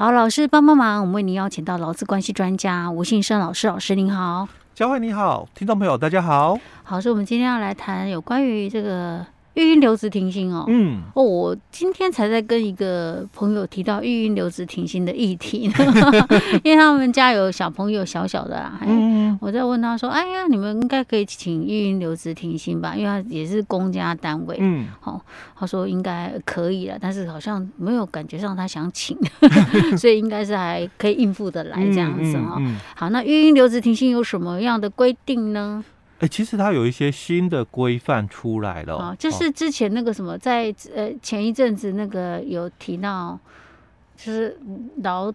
好，老师帮帮忙，我们为您邀请到劳资关系专家吴信生老师，老师您好，佳慧你好，听众朋友大家好，好，所以我们今天要来谈有关于这个。育婴留职停薪哦，嗯，哦，我今天才在跟一个朋友提到育婴留职停薪的议题呢，因为他们家有小朋友小小的啦，嗯，我在问他说，哎呀，你们应该可以请育婴留职停薪吧，因为他也是公家单位，嗯，好，他说应该可以了，但是好像没有感觉上他想请，所以应该是还可以应付的来这样子哈。好，那育婴留职停薪有什么样的规定呢？哎、欸，其实它有一些新的规范出来了，啊，就是之前那个什么，在呃前一阵子那个有提到，就是劳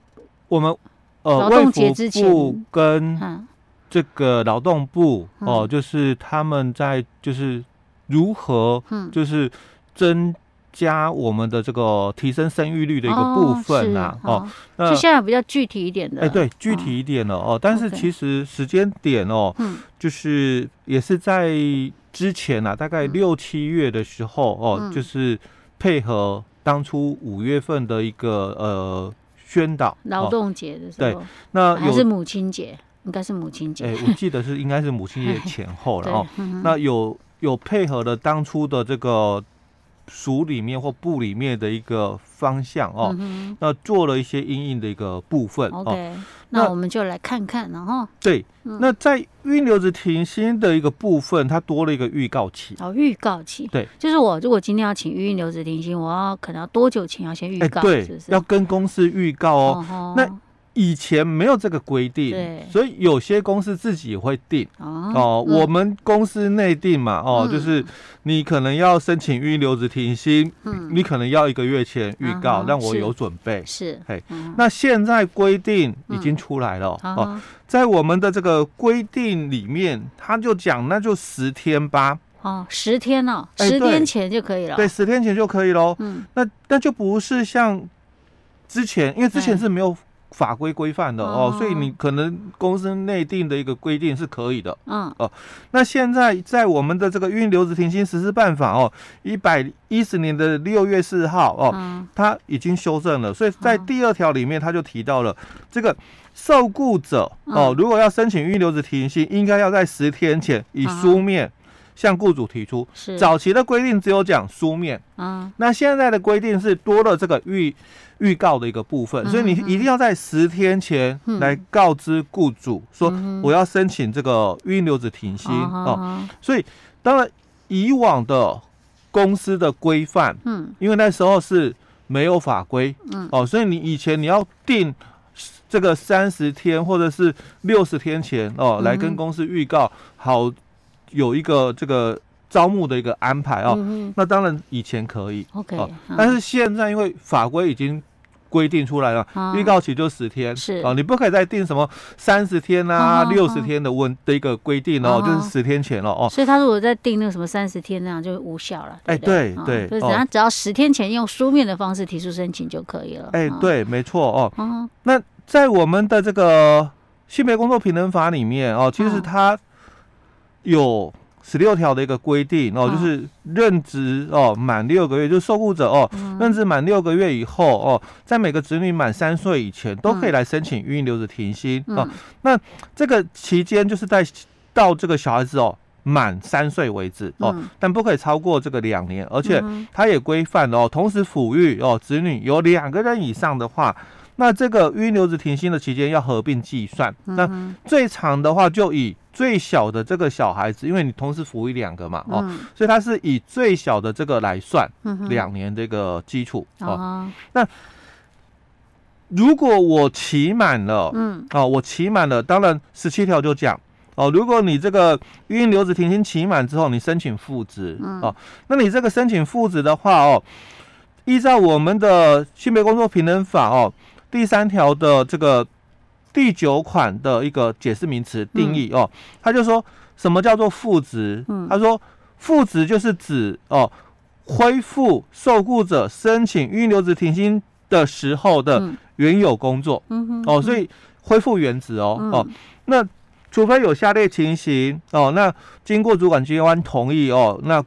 我们呃劳动节之前跟这个劳动部哦、呃，就是他们在就是如何就是增。加我们的这个提升生育率的一个部分啊，哦，那就现在比较具体一点的，哎，对，具体一点了哦。但是其实时间点哦，就是也是在之前啊，大概六七月的时候哦，就是配合当初五月份的一个呃宣导劳动节的时候，对，那还是母亲节，应该是母亲节，哎，我记得是应该是母亲节前后了 哦。那有有配合的当初的这个。署里面或部里面的一个方向哦，嗯、那做了一些阴影的一个部分。那我们就来看看，然后对，嗯、那在育婴留职停薪的一个部分，它多了一个预告期。哦，预告期，对，就是我如果今天要请育婴留职停薪，我要可能要多久前要先预告？对，是不是？要跟公司预告哦。哦那以前没有这个规定，对所以有些公司自己也会定哦。我们公司内定嘛，哦，嗯、就是你可能要申请预留职停薪，嗯，你可能要一个月前预告，嗯、让我有准备。是，嘿，嗯、那现在规定已经出来了、嗯、哦，在我们的这个规定里面，他就讲那就十天吧。哦，十天哦，十天前就可以了。对，十天前就可以喽。嗯，那那就不是像之前，因为之前是没有。法规规范的哦，哦，所以你可能公司内定的一个规定是可以的，嗯。哦。那现在在我们的这个育婴留职停薪实施办法哦，一百一十年的六月四号哦，嗯、它已经修正了，所以在第二条里面他就提到了这个受雇者哦，如果要申请育婴留职停薪，应该要在十天前以书面向雇主提出。是。早期的规定只有讲书面，啊，那现在的规定是多了这个预。预告的一个部分，所以你一定要在十天前来告知雇主说，我要申请这个育婴留职停薪哦。所以当然以往的公司的规范，嗯，因为那时候是没有法规，嗯，哦，所以你以前你要定这个三十天或者是六十天前哦，来跟公司预告，好有一个这个。招募的一个安排哦，嗯、那当然以前可以，OK，、哦、但是现在因为法规已经规定出来了，预、嗯、告期就十天，是。啊、哦，你不可以再定什么三十天啊、六十、嗯、天的问的一个规定哦，嗯、就是十天前了哦。所以他如果再定那个什么三十天那样就无效了，哎，对对，就是等只要十天前用书面的方式提出申请就可以了，哎，对，没错哦。嗯、那在我们的这个性别工作平等法里面哦，其实它有。十六条的一个规定哦，就是任职哦满六个月，就是受雇者哦，任职满六个月以后哦，在每个子女满三岁以前都可以来申请育婴留职停薪哦。那这个期间就是在到这个小孩子哦满三岁为止哦，但不可以超过这个两年，而且它也规范哦，同时抚育哦子女有两个人以上的话，那这个育婴留职停薪的期间要合并计算。那最长的话就以。最小的这个小孩子，因为你同时抚育两个嘛，哦，所以他是以最小的这个来算两年这个基础哦。那如果我期满了，嗯，哦，我期满了，当然十七条就讲哦，如果你这个育婴留职停薪期满之后，你申请复职，哦，那你这个申请复职的话，哦，依照我们的性别工作平等法哦，第三条的这个。第九款的一个解释名词定义哦，他就说什么叫做复职？他说复职就是指哦，恢复受雇者申请预留职停薪的时候的原有工作。哦，所以恢复原职哦哦，那除非有下列情形哦，那经过主管机关同意哦，那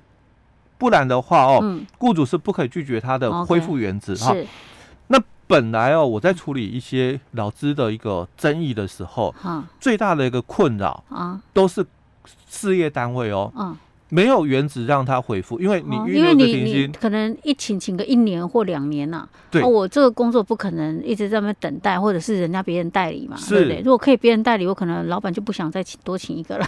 不然的话哦，雇主是不可以拒绝他的恢复原职哈。那本来哦，我在处理一些劳资的一个争议的时候，嗯、最大的一个困扰啊，都是事业单位哦，嗯，没有原则让他回复，因为你因为你你可能一请请个一年或两年呐、啊，对、哦，我这个工作不可能一直在那边等待，或者是人家别人代理嘛，对不对？如果可以别人代理，我可能老板就不想再请多请一个了，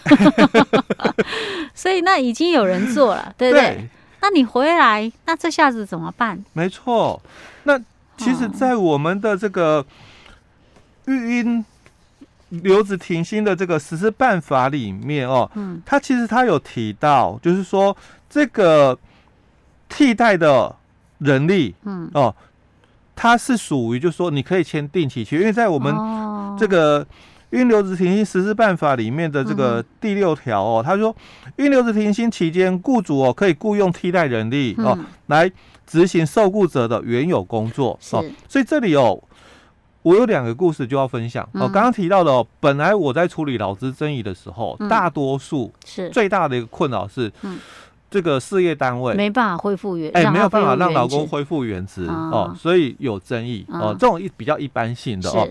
所以那已经有人做了，对不对？对。那你回来，那这下子怎么办？没错，那其实，在我们的这个育婴留职停薪的这个实施办法里面哦，嗯，它其实他有提到，就是说这个替代的人力，嗯。哦，它是属于就是说你可以签定期契，因为在我们这个。育婴留职停薪实施办法里面的这个第六条哦，他说，育婴留职停薪期间，雇主哦可以雇佣替代人力哦来执行受雇者的原有工作哦。所以这里哦，我有两个故事就要分享哦。刚刚提到的哦，本来我在处理劳资争议的时候，大多数是最大的一个困扰是，这个事业单位没办法恢复原哎，没有办法让劳工恢复原职哦，所以有争议哦。这种一比较一般性的哦。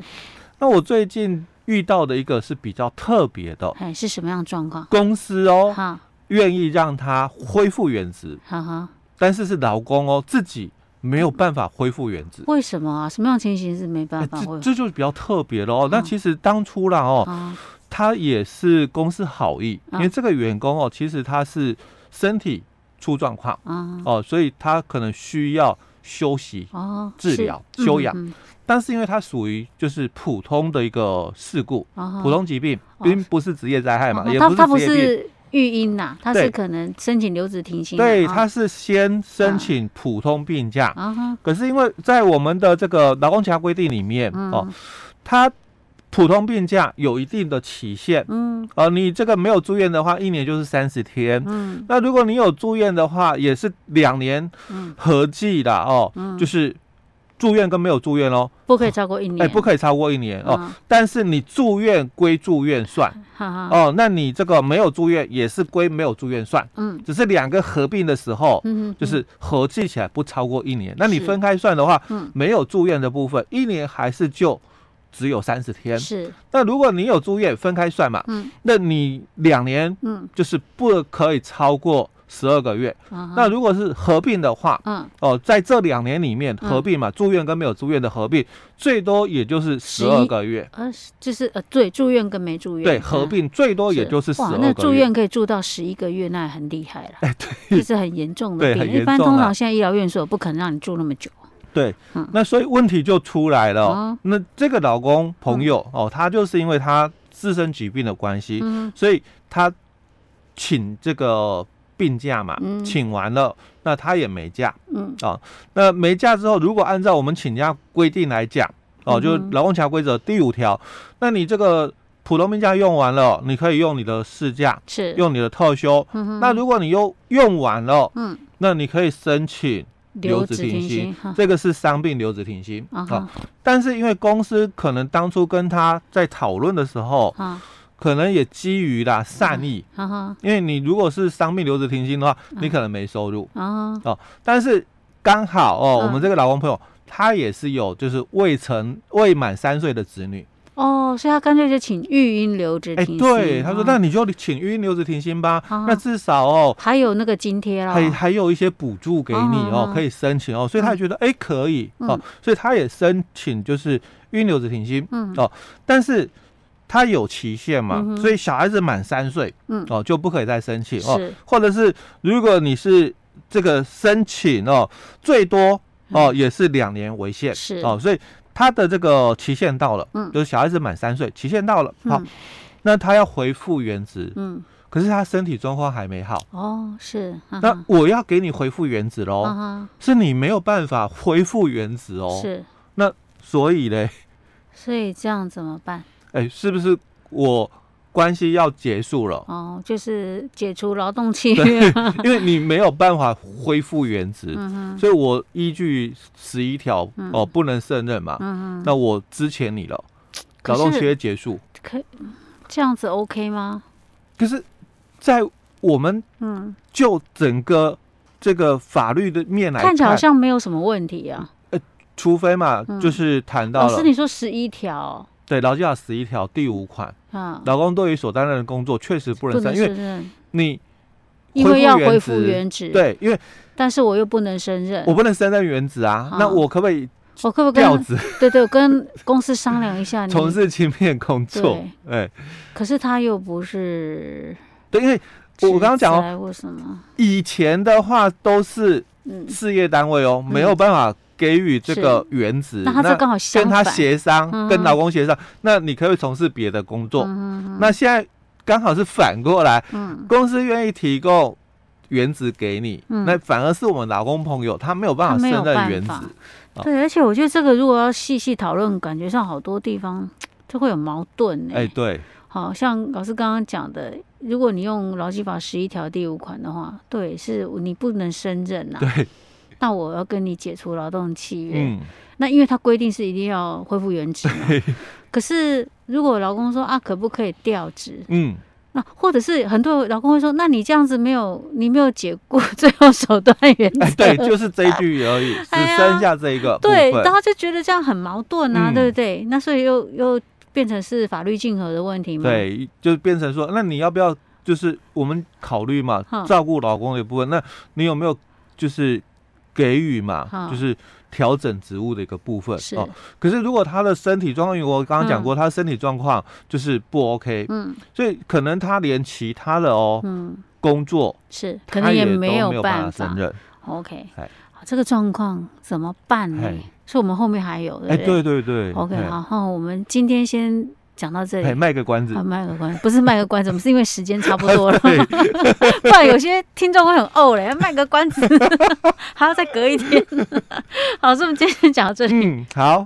那我最近。遇到的一个是比较特别的，哎，是什么样的状况？公司哦，愿意让他恢复原职，哈哈，但是是劳工哦自己没有办法恢复原职，为什么啊？什么样情形是没办法？这这就是比较特别了哦。那其实当初啦哦，他也是公司好意，因为这个员工哦，其实他是身体出状况，哦，所以他可能需要休息、治疗、休养。但是因为它属于就是普通的一个事故，普通疾病，并不是职业灾害嘛，也不是职业病。他不是育婴呐，他是可能申请留职停薪。对，他是先申请普通病假。可是因为在我们的这个劳工其他规定里面哦，他普通病假有一定的期限。嗯。呃，你这个没有住院的话，一年就是三十天。嗯。那如果你有住院的话，也是两年合计的哦。嗯。就是。住院跟没有住院哦，不可以超过一年。哎，不可以超过一年哦。但是你住院归住院算，哦，那你这个没有住院也是归没有住院算。嗯，只是两个合并的时候，嗯，就是合计起来不超过一年。那你分开算的话，嗯，没有住院的部分，一年还是就只有三十天。是。那如果你有住院，分开算嘛，嗯，那你两年，嗯，就是不可以超过。十二个月，那如果是合并的话，嗯，哦，在这两年里面合并嘛，住院跟没有住院的合并，最多也就是十二个月，呃，就是呃，对，住院跟没住院，对，合并最多也就是十二个月。那住院可以住到十一个月，那很厉害了，哎，对，这是很严重的 病，一般通常现在医疗院所不可能让你住那么久，对，那所以问题就出来了，那这个老公朋友哦，他就是因为他自身疾病的关系，所以他请这个。病假嘛，请完了，那他也没假，嗯。啊，那没假之后，如果按照我们请假规定来讲，哦，就劳动强规则第五条，那你这个普通病假用完了，你可以用你的事假，是。用你的特休，那如果你又用完了，嗯，那你可以申请留职停薪，这个是伤病留职停薪啊，但是因为公司可能当初跟他在讨论的时候，可能也基于啦善意，因为你如果是伤病留职停薪的话，你可能没收入哦。但是刚好哦，我们这个老公朋友他也是有就是未成未满三岁的子女哦，所以他干脆就请育婴留职停薪。对，他说那你就请育婴留职停薪吧，那至少哦还有那个津贴啦，还还有一些补助给你哦，可以申请哦，所以他也觉得哎可以哦，所以他也申请就是育婴留职停薪嗯。哦，但是。他有期限嘛，嗯、所以小孩子满三岁，嗯，哦就不可以再申请哦，或者是如果你是这个申请哦，最多哦也是两年为限，是。哦，所以他的这个期限到了，嗯，就是小孩子满三岁，期限到了，好，嗯、那他要回复原职，嗯，可是他身体状况还没好，哦，是，那我要给你回复原职喽，啊、是你没有办法恢复原职哦，是，那所以嘞，所以这样怎么办？哎，是不是我关系要结束了？哦，就是解除劳动契约，因为你没有办法恢复原职，嗯、所以我依据十一条哦，不能胜任嘛。嗯哼那我支遣你了，劳动契约结束，可以这样子 OK 吗？可是，在我们嗯，就整个这个法律的面来看，看起来好像没有什么问题啊。除非嘛，嗯、就是谈到了。老师，你说十一条？对，劳基法十一条第五款，啊，劳工对于所担任的工作确实不能胜任，因为你因为要恢复原职，对，因为但是我又不能胜任，我不能胜任原职啊，啊那我可不可以？我可不可以调职？对对，我跟公司商量一下，从事轻便工作，哎，可是他又不是，对，因为我刚刚讲哦，为什么？以前的话都是事业单位哦，没有办法。给予这个原职，那他这刚好，跟他协商，嗯、跟老公协商，那你可以从事别的工作。嗯、那现在刚好是反过来，嗯、公司愿意提供原职给你，嗯、那反而是我们老公朋友他没有办法胜任原职。对，而且我觉得这个如果要细细讨论，感觉上好多地方 就会有矛盾。哎，对，好像老师刚刚讲的，如果你用劳基法十一条第五款的话，对，是你不能胜任呐。对。那我要跟你解除劳动契约，嗯、那因为他规定是一定要恢复原职嘛。可是如果劳工说啊，可不可以调职？嗯，那或者是很多老公会说，那你这样子没有，你没有解雇 最后手段原则、哎。对，就是这一句而已，只剩下这一个、哎。对，然后就觉得这样很矛盾啊，嗯、对不对？那所以又又变成是法律竞合的问题嘛。对，就变成说，那你要不要就是我们考虑嘛，照顾老公的一部分？嗯、那你有没有就是？给予嘛，好就是调整植物的一个部分是哦。可是如果他的身体状况，因为我刚刚讲过，嗯、他的身体状况就是不 OK，嗯，所以可能他连其他的哦，嗯，工作是可能也没有办法胜任。OK，这个状况怎么办呢？嘿所以我们后面还有？哎，对对对，OK，好，好，我们今天先。讲到这里，卖个关子，卖个关子，不是卖个关子，我们是因为时间差不多了 不然有些听众会很呕嘞。要卖个关子，还要再隔一天。好，所以我们今天讲到这里，嗯，好。